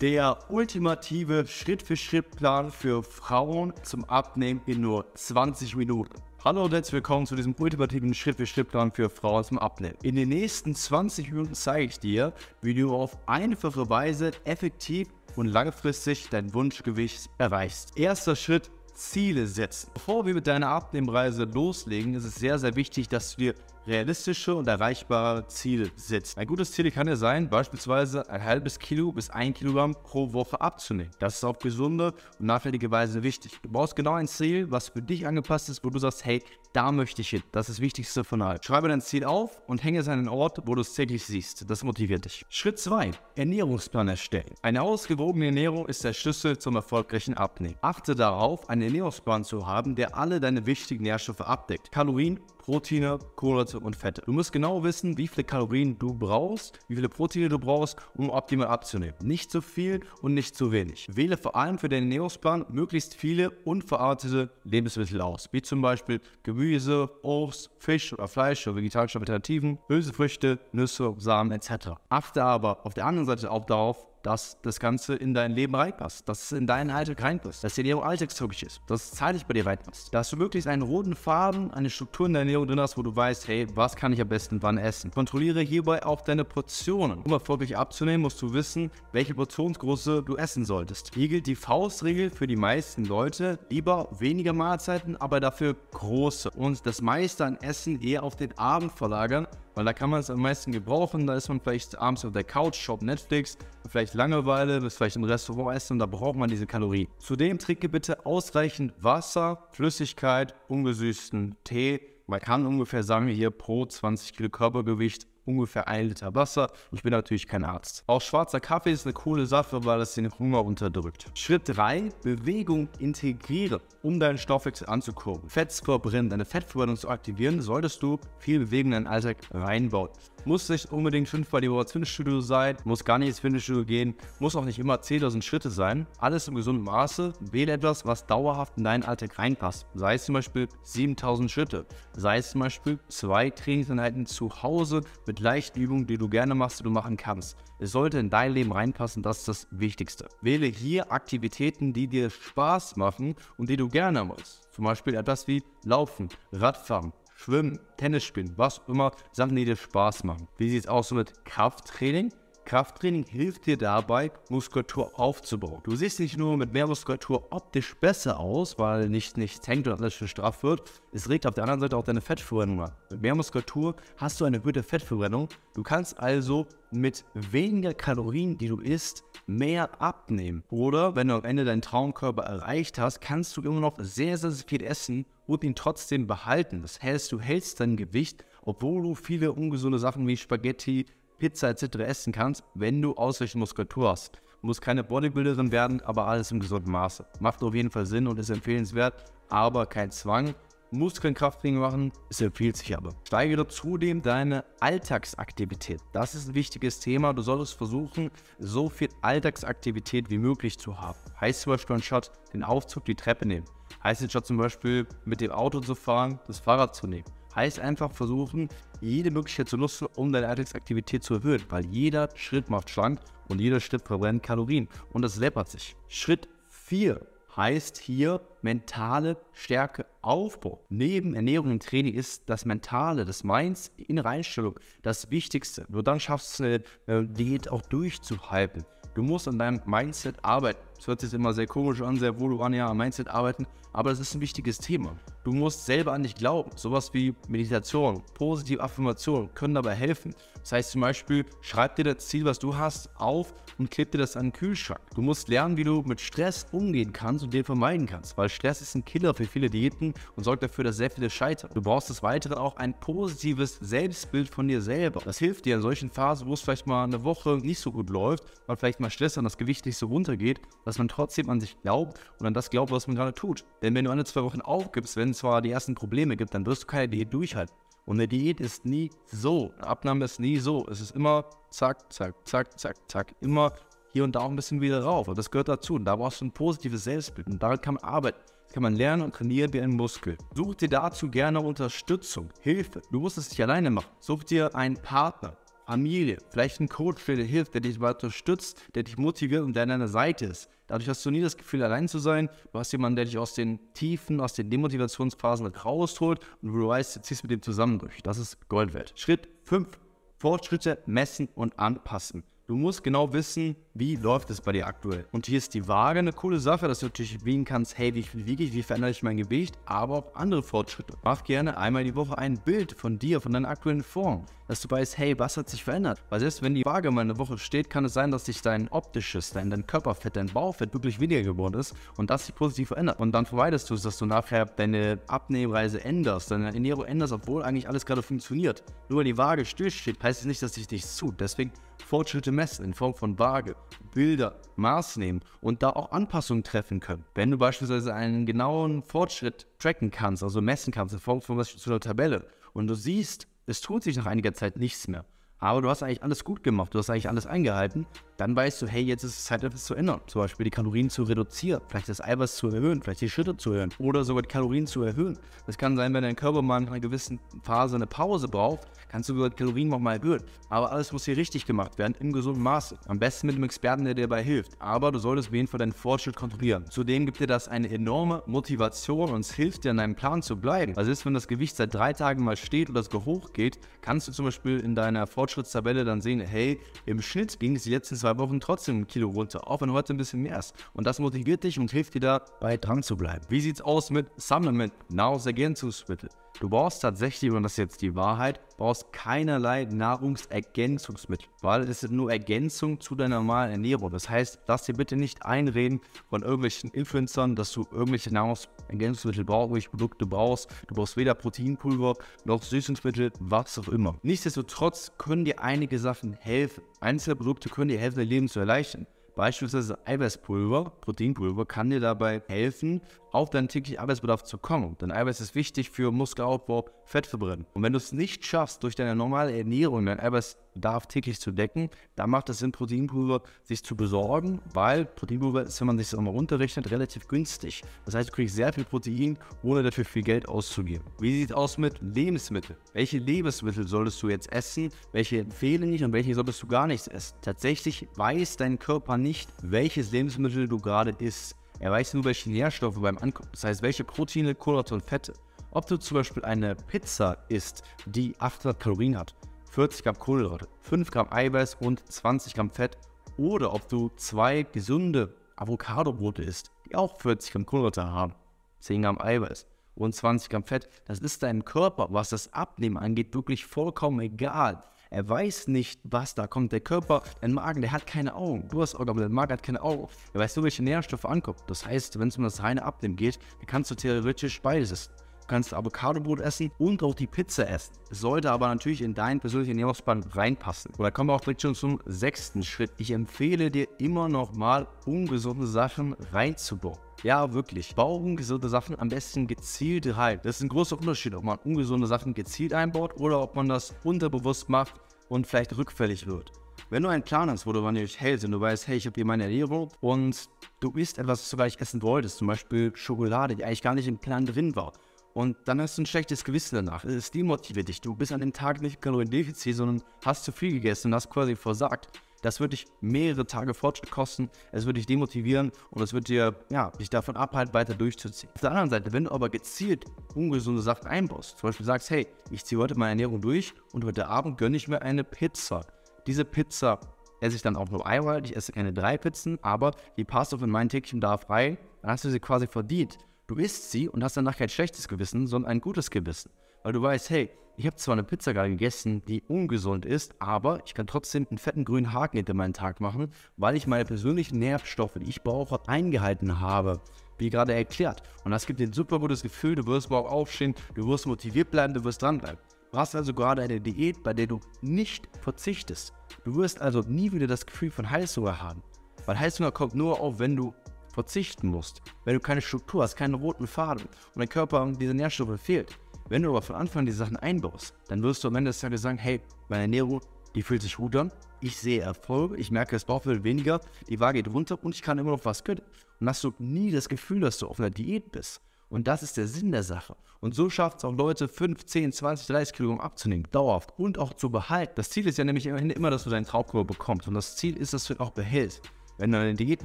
Der ultimative Schritt-für-Schritt-Plan für Frauen zum Abnehmen in nur 20 Minuten. Hallo und herzlich willkommen zu diesem ultimativen Schritt-für-Schritt-Plan für Frauen zum Abnehmen. In den nächsten 20 Minuten zeige ich dir, wie du auf einfache Weise effektiv und langfristig dein Wunschgewicht erreichst. Erster Schritt, Ziele setzen. Bevor wir mit deiner Abnehmreise loslegen, ist es sehr, sehr wichtig, dass du dir realistische und erreichbare Ziele setzt. Ein gutes Ziel kann ja sein, beispielsweise ein halbes Kilo bis ein Kilogramm pro Woche abzunehmen. Das ist auf gesunde und nachhaltige Weise wichtig. Du brauchst genau ein Ziel, was für dich angepasst ist, wo du sagst, hey, da möchte ich hin. Das ist das Wichtigste von allem. Schreibe dein Ziel auf und hänge es an einen Ort, wo du es täglich siehst. Das motiviert dich. Schritt 2. Ernährungsplan erstellen. Eine ausgewogene Ernährung ist der Schlüssel zum erfolgreichen Abnehmen. Achte darauf, einen Ernährungsplan zu haben, der alle deine wichtigen Nährstoffe abdeckt. Kalorien, Proteine, Kohlenhydrate und Fette. Du musst genau wissen, wie viele Kalorien du brauchst, wie viele Proteine du brauchst, um optimal abzunehmen. Nicht zu viel und nicht zu wenig. Wähle vor allem für deinen Ernährungsplan möglichst viele unverarbeitete Lebensmittel aus, wie zum Beispiel Gemüse, Obst, Fisch oder Fleisch oder vegetarische Alternativen, Hülsenfrüchte, Nüsse, Samen etc. Achte aber auf der anderen Seite auch darauf, dass das Ganze in dein Leben reinpasst, dass es in deinen Alltag reinpasst, dass die Ernährung alltagstauglich ist, dass es zeitlich bei dir reinpasst, dass du möglichst einen roten Faden, eine Struktur in der Ernährung drin hast, wo du weißt, hey, was kann ich am besten wann essen. Kontrolliere hierbei auch deine Portionen. Um erfolgreich abzunehmen, musst du wissen, welche Portionsgröße du essen solltest. Hier gilt die Faustregel für die meisten Leute, lieber weniger Mahlzeiten, aber dafür große und das meiste an Essen eher auf den Abend verlagern, weil da kann man es am meisten gebrauchen. Da ist man vielleicht abends auf der Couch, schaut Netflix, vielleicht Langeweile, ist vielleicht im Restaurant essen und da braucht man diese Kalorien. Zudem trinke bitte ausreichend Wasser, Flüssigkeit, ungesüßten Tee. Man kann ungefähr sagen, hier pro 20 Kilo Körpergewicht ungefähr ein Liter Wasser. Ich bin natürlich kein Arzt. Auch schwarzer Kaffee ist eine coole Sache, weil es den Hunger unterdrückt. Schritt 3, Bewegung integrieren, um deinen Stoffwechsel anzukurbeln. Fett verbrennen, deine Fettverbrennung zu aktivieren, solltest du viel Bewegung in deinen Alltag reinbauen. Muss nicht unbedingt fünfmal die Woche ins Fitnessstudio sein, muss gar nicht ins Fitnessstudio gehen, muss auch nicht immer 10.000 Schritte sein. Alles im gesunden Maße. Wähle etwas, was dauerhaft in deinen Alltag reinpasst. Sei es zum Beispiel 7.000 Schritte, sei es zum Beispiel zwei Trainingseinheiten zu Hause mit leichten Übungen, die du gerne machst, die du machen kannst. Es sollte in dein Leben reinpassen, das ist das Wichtigste. Wähle hier Aktivitäten, die dir Spaß machen und die du gerne machst. Zum Beispiel etwas wie Laufen, Radfahren, Schwimmen, Tennis spielen, was immer, Sachen, die dir Spaß machen. Wie sieht es aus mit Krafttraining? Krafttraining hilft dir dabei, Muskulatur aufzubauen. Du siehst nicht nur mit mehr Muskulatur optisch besser aus, weil nicht nichts hängt und alles schön straff wird. Es regt auf der anderen Seite auch deine Fettverbrennung an. Mit mehr Muskulatur hast du eine erhöhte Fettverbrennung. Du kannst also mit weniger Kalorien, die du isst, mehr abnehmen. Oder wenn du am Ende deinen Traumkörper erreicht hast, kannst du immer noch sehr, sehr viel essen und ihn trotzdem behalten. Das heißt, du hältst dein Gewicht, obwohl du viele ungesunde Sachen wie Spaghetti, Pizza etc. essen kannst, wenn du ausreichend Muskulatur hast. Du musst keine Bodybuilderin werden, aber alles im gesunden Maße. Macht auf jeden Fall Sinn und ist empfehlenswert, aber kein Zwang. Muskelkrafttraining machen, es empfiehlt sich aber. Steigere zudem deine Alltagsaktivität. Das ist ein wichtiges Thema. Du solltest versuchen, so viel Alltagsaktivität wie möglich zu haben. Heißt zum Beispiel anstatt den Aufzug die Treppe nehmen. Heißt anstatt zum Beispiel mit dem Auto zu fahren, das Fahrrad zu nehmen. Heißt einfach versuchen, jede Möglichkeit zu nutzen, um deine Alltagsaktivität zu erhöhen, weil jeder Schritt macht schlank und jeder Schritt verbrennt Kalorien und das läppert sich. Schritt 4 heißt hier mentale Stärke Aufbau. Neben Ernährung und Training ist das Mentale, das Minds, die innere Einstellung das Wichtigste. Nur dann schaffst du eine Diät auch durchzuhalten. Du musst an deinem Mindset arbeiten. Das hört sich immer sehr komisch an, sehr wohl an, ja, Mindset arbeiten, aber das ist ein wichtiges Thema. Du musst selber an dich glauben. Sowas wie Meditation, positive Affirmationen können dabei helfen. Das heißt zum Beispiel, schreib dir das Ziel, was du hast, auf und kleb dir das an den Kühlschrank. Du musst lernen, wie du mit Stress umgehen kannst und den vermeiden kannst, weil Stress ist ein Killer für viele Diäten und sorgt dafür, dass sehr viele scheitern. Du brauchst des Weiteren auch ein positives Selbstbild von dir selber. Das hilft dir in solchen Phasen, wo es vielleicht mal eine Woche nicht so gut läuft, weil vielleicht mal Stress und das Gewicht nicht so runtergeht, dass man trotzdem an sich glaubt und an das glaubt, was man gerade tut. Denn wenn du eine, zwei Wochen aufgibst, wenn es zwar die ersten Probleme gibt, dann wirst du keine Diät durchhalten. Und eine Diät ist nie so. Eine Abnahme ist nie so. Es ist immer zack, zack, zack, zack, zack. Immer hier und da auch ein bisschen wieder rauf. Und das gehört dazu. Und da brauchst du ein positives Selbstbild. Und daran kann man arbeiten. Das kann man lernen und trainieren wie ein Muskel. Such dir dazu gerne Unterstützung, Hilfe. Du musst es nicht alleine machen. Such dir einen Partner, Familie, vielleicht ein Coach, der dir hilft, der dich unterstützt, der dich motiviert und der an deiner Seite ist. Dadurch hast du nie das Gefühl, allein zu sein. Du hast jemanden, der dich aus den Tiefen, aus den Demotivationsphasen rausholt und du weißt, du ziehst mit dem zusammen durch. Das ist Gold wert. Schritt 5. Fortschritte messen und anpassen. Du musst genau wissen, wie läuft es bei dir aktuell. Und hier ist die Waage eine coole Sache, dass du natürlich wiegen kannst, hey, wie viel wiege ich, wie verändere ich mein Gewicht, aber auch andere Fortschritte. Mach gerne einmal die Woche ein Bild von dir, von deiner aktuellen Form, dass du weißt, hey, was hat sich verändert? Weil selbst wenn die Waage mal eine Woche steht, kann es sein, dass sich dein optisches, dein, dein Körperfett, dein Bauchfett wirklich weniger geworden ist und das sich positiv verändert. Und dann vermeidest du es, dass du nachher deine Abnehmreise änderst, deine Ernährung änderst, obwohl eigentlich alles gerade funktioniert. Nur weil die Waage stillsteht, heißt es nicht, dass sich nichts tut. Deswegen Fortschritte messen in Form von Waage, Bilder, Maß nehmen und da auch Anpassungen treffen können. Wenn du beispielsweise einen genauen Fortschritt tracken kannst, also messen kannst in Form von zu einer Tabelle und du siehst, es tut sich nach einiger Zeit nichts mehr, aber du hast eigentlich alles gut gemacht, du hast eigentlich alles eingehalten, dann weißt du, hey, jetzt ist es Zeit, etwas zu ändern. Zum Beispiel die Kalorien zu reduzieren, vielleicht das Eiweiß zu erhöhen, vielleicht die Schritte zu erhöhen oder sogar die Kalorien zu erhöhen. Das kann sein, wenn dein Körper mal in einer gewissen Phase eine Pause braucht, kannst du sogar die Kalorien nochmal erhöhen. Aber alles muss hier richtig gemacht werden, im gesunden Maße. Am besten mit einem Experten, der dir dabei hilft. Aber du solltest auf jeden Fall deinen Fortschritt kontrollieren. Zudem gibt dir das eine enorme Motivation und es hilft dir, an deinem Plan zu bleiben. Also ist, wenn das Gewicht seit drei Tagen mal steht oder es hoch geht, kannst du zum Beispiel in deiner Fortschrittstabelle dann sehen, hey, im Schnitt ging es die letzten zwei Wochen trotzdem ein Kilo runter, auch wenn heute ein bisschen mehr ist. Und das motiviert dich und hilft dir dabei dran zu bleiben. Wie sieht es aus mit Supplement, Nahrungsergänzungsmittel? Du brauchst tatsächlich, und das ist jetzt die Wahrheit, brauchst keinerlei Nahrungsergänzungsmittel, weil es ist nur Ergänzung zu deiner normalen Ernährung. Das heißt, lass dir bitte nicht einreden von irgendwelchen Influencern, dass du irgendwelche Nahrungsergänzungsmittel brauchst, irgendwelche Produkte brauchst. Du brauchst weder Proteinpulver noch Süßungsmittel, was auch immer. Nichtsdestotrotz können dir einige Sachen helfen. Einzelne Produkte können dir helfen, dein Leben zu erleichtern. Beispielsweise Eiweißpulver, Proteinpulver, kann dir dabei helfen, auf deinen täglichen Arbeitsbedarf zu kommen. Denn Eiweiß ist wichtig für Muskelaufbau, Fettverbrennen. Und wenn du es nicht schaffst, durch deine normale Ernährung deinen Eiweißbedarf täglich zu decken, dann macht es Sinn, Proteinpulver sich zu besorgen, weil Proteinpulver ist, wenn man sich das mal runterrechnet, relativ günstig. Das heißt, du kriegst sehr viel Protein, ohne dafür viel Geld auszugeben. Wie sieht es aus mit Lebensmitteln? Welche Lebensmittel solltest du jetzt essen? Welche empfehlen nicht und welche solltest du gar nicht essen? Tatsächlich weiß dein Körper nicht, welches Lebensmittel du gerade isst. Er weiß nur, welche Nährstoffe beim Ankommen, das heißt, welche Proteine, Kohlenhydrate und Fette. Ob du zum Beispiel eine Pizza isst, die 800 Kalorien hat, 40 Gramm Kohlenhydrate, 5 Gramm Eiweiß und 20 Gramm Fett, oder ob du zwei gesunde Avocado-Brote isst, die auch 40 Gramm Kohlenhydrate haben, 10 Gramm Eiweiß und 20 Gramm Fett, das ist deinem Körper, was das Abnehmen angeht, wirklich vollkommen egal. Er weiß nicht, was da kommt. Der Körper, dein Magen, der hat keine Augen. Du hast Augen, aber dein Magen hat keine Augen. Er weiß nur, welche Nährstoffe ankommen. Das heißt, wenn es um das reine Abnehmen geht, kannst du theoretisch beides essen. Du kannst Avocadobrot essen und auch die Pizza essen. Es sollte aber natürlich in deinen persönlichen Ernährungsplan reinpassen. Da kommen wir auch direkt schon zum sechsten Schritt. Ich empfehle dir immer noch mal ungesunde Sachen reinzubauen. Ja, wirklich. Bau ungesunde Sachen am besten gezielt rein. Das ist ein großer Unterschied, ob man ungesunde Sachen gezielt einbaut oder ob man das unterbewusst macht und vielleicht rückfällig wird. Wenn du einen Plan hast, wo du nicht hältst und du weißt, hey, ich habe hier meine Ernährung und du isst etwas, was du gar nicht essen wolltest, zum Beispiel Schokolade, die eigentlich gar nicht im Plan drin war. Und dann hast du ein schlechtes Gewissen danach. Es demotiviert dich. Du bist an dem Tag nicht Kaloriendefizit, sondern hast zu viel gegessen und hast quasi versagt. Das wird dich mehrere Tage Fortschritt kosten, es wird dich demotivieren und es wird dir, ja, dich davon abhalten, weiter durchzuziehen. Auf der anderen Seite, wenn du aber gezielt ungesunde Sachen einbaust, zum Beispiel sagst, hey, ich ziehe heute meine Ernährung durch und heute Abend gönne ich mir eine Pizza. Diese Pizza esse ich dann auch nur einmal, ich esse keine drei Pizzen, aber die passt auch in meinen täglichen Darf rein, dann hast du sie quasi verdient. Du isst sie und hast danach kein schlechtes Gewissen, sondern ein gutes Gewissen. Weil du weißt, hey, ich habe zwar eine Pizza gerade gegessen, die ungesund ist, aber ich kann trotzdem einen fetten grünen Haken hinter meinen Tag machen, weil ich meine persönlichen Nährstoffe, die ich brauche, eingehalten habe. Wie gerade erklärt. Und das gibt dir ein super gutes Gefühl, du wirst morgen aufstehen, du wirst motiviert bleiben, du wirst dranbleiben. Du hast also gerade eine Diät, bei der du nicht verzichtest. Du wirst also nie wieder das Gefühl von Heißhunger haben. Weil Heißhunger kommt nur auf, wenn du verzichten musst. Wenn du keine Struktur hast, keinen roten Faden und dein Körper diese Nährstoffe fehlt. Wenn du aber von Anfang an die Sachen einbaust, dann wirst du am Ende des Tages sagen, hey, meine Ernährung, die fühlt sich gut an, ich sehe Erfolge, ich merke, es braucht weniger, die Waage geht runter und ich kann immer noch was gönnen. Und hast du nie das Gefühl, dass du auf einer Diät bist. Und das ist der Sinn der Sache. Und so schafft es auch Leute, 5, 10, 20, 30 Kilogramm abzunehmen, dauerhaft und auch zu behalten. Das Ziel ist ja nämlich immerhin immer, dass du deinen Traumkörper bekommst. Und das Ziel ist, dass du ihn auch behältst. Wenn du eine Diät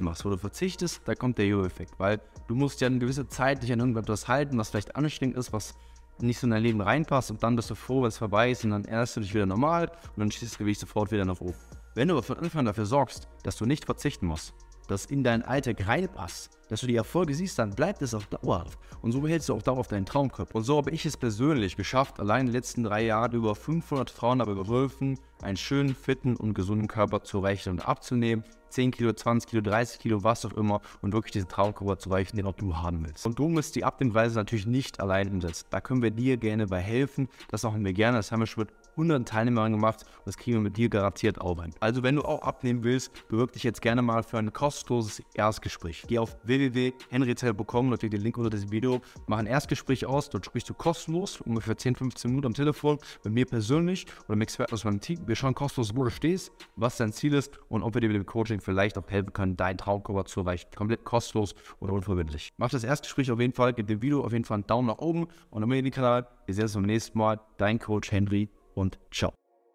machst, wo du verzichtest, da kommt der Jojo-Effekt. Weil du musst ja eine gewisse Zeit dich an irgendetwas halten, was vielleicht anstrengend ist, was nicht so in dein Leben reinpasst und dann bist du froh, wenn es vorbei ist und dann ernährst du dich wieder normal und dann schießt das Gewicht sofort wieder nach oben. Wenn du aber von Anfang an dafür sorgst, dass du nicht verzichten musst, dass in deinen Alltag reinpasst, dass du die Erfolge siehst, dann bleibt es auf Dauer. Und so behältst du auch dauerhaft deinen Traumkörper. Und so habe ich es persönlich geschafft, allein in den letzten drei Jahren über 500 Frauen dabei geholfen, einen schönen, fitten und gesunden Körper zu rechnen und abzunehmen. 10 Kilo, 20 Kilo, 30 Kilo, was auch immer und wirklich diesen Traumkörper zu reichen, den auch du haben willst. Und du musst die Abnehmweise natürlich nicht allein umsetzen. Da können wir dir gerne bei helfen. Das machen wir gerne. Das haben wir schon mit 100 Teilnehmern gemacht und das kriegen wir mit dir garantiert auch hin. Also wenn du auch abnehmen willst, bewirb dich jetzt gerne mal für ein kostenloses Erstgespräch. Geh auf www.henryzell.com klick den Link unter diesem Video, mach ein Erstgespräch aus, dort sprichst du kostenlos, ungefähr 10, 15 Minuten am Telefon mit mir persönlich oder mit Experten aus meinem Team. Wir schauen kostenlos, wo du stehst, was dein Ziel ist und ob wir dir mit dem Coaching vielleicht auch helfen können, deinen Traumkörper zu erreichen. Komplett kostenlos und unverbindlich. Mach das Erstgespräch auf jeden Fall, gib dem Video auf jeden Fall einen Daumen nach oben und abonniere den Kanal. Wir sehen uns beim nächsten Mal. Dein Coach Henry und ciao.